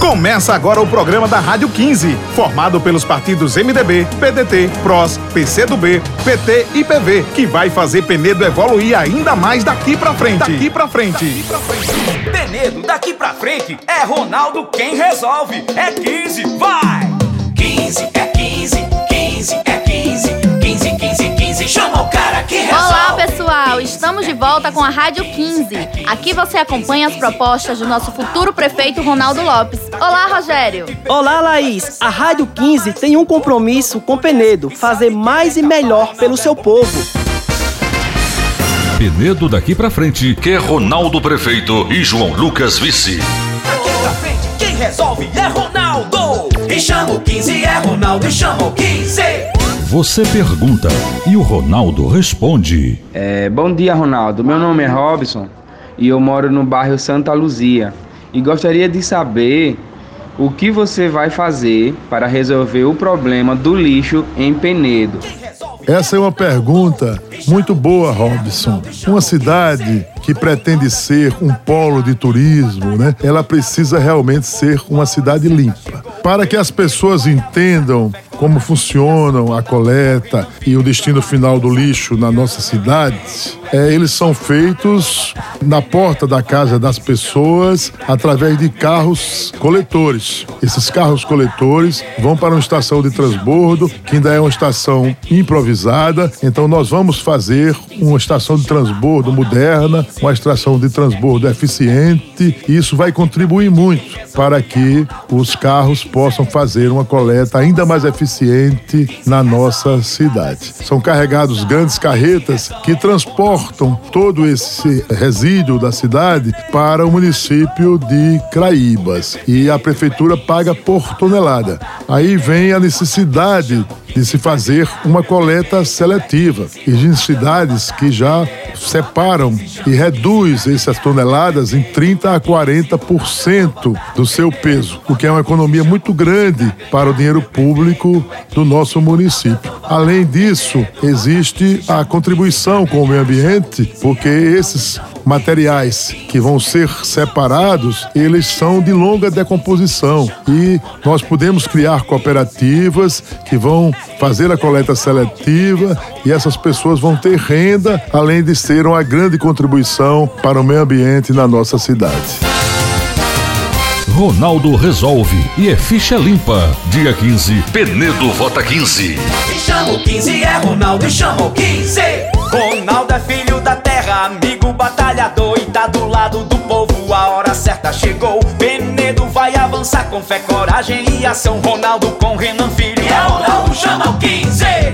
Começa agora o programa da Rádio 15, formado pelos partidos MDB, PDT, PROS, PCdoB, PT e PV, que vai fazer Penedo evoluir ainda mais daqui pra frente. Daqui pra frente. Daqui pra frente. Penedo, daqui pra frente, é Ronaldo quem resolve. É 15, vai! 15 é estamos de volta com a Rádio 15. Aqui você acompanha as propostas do nosso futuro prefeito Ronaldo Lopes. Olá, Rogério. Olá, Laís. A Rádio 15 tem um compromisso com Penedo, fazer mais e melhor pelo seu povo. Penedo daqui pra frente, que é Ronaldo prefeito e João Lucas vice. Daqui pra frente, quem resolve é Ronaldo. E chama o 15 é Ronaldo e chama o 15. Você pergunta e o Ronaldo responde. É, bom dia, Ronaldo. Meu nome é Robson e eu moro no bairro Santa Luzia. E gostaria de saber o que você vai fazer para resolver o problema do lixo em Penedo. Essa é uma pergunta muito boa, Robson. Uma cidade que pretende ser um polo de turismo, né? Ela precisa realmente ser uma cidade limpa. Para que as pessoas entendam como funcionam a coleta e o destino final do lixo na nossa cidade, é, eles são feitos na porta da casa das pessoas através de carros coletores. Esses carros coletores vão para uma estação de transbordo, que ainda é uma estação improvisada. Então nós vamos fazer uma estação de transbordo moderna, uma estação de transbordo eficiente. E isso vai contribuir muito para que os carros possam fazer uma coleta ainda mais eficiente na nossa cidade. São carregados grandes carretas que transportam todo esse resíduo da cidade para o município de Craíbas e a prefeitura paga por tonelada. Aí vem a necessidade de se fazer uma coleta seletiva. Existem cidades que já separam e reduz essas toneladas em 30 a 40% do seu peso, o que é uma economia muito grande para o dinheiro público do nosso município. Além disso, existe a contribuição com o meio ambiente, porque esses materiais que vão ser separados, eles são de longa decomposição e nós podemos criar cooperativas que vão fazer a coleta seletiva e essas pessoas vão ter renda, além de ser uma grande contribuição para o meio ambiente na nossa cidade. Ronaldo resolve e é ficha limpa. Dia 15, Penedo vota 15. E chama o 15 é Ronaldo e chama o 15. Ronaldo é filho da terra, amigo batalhador e tá do lado do povo. A hora certa chegou. Penedo vai avançar com fé, coragem e ação. Ronaldo com Renan Filho. É Ronaldo chama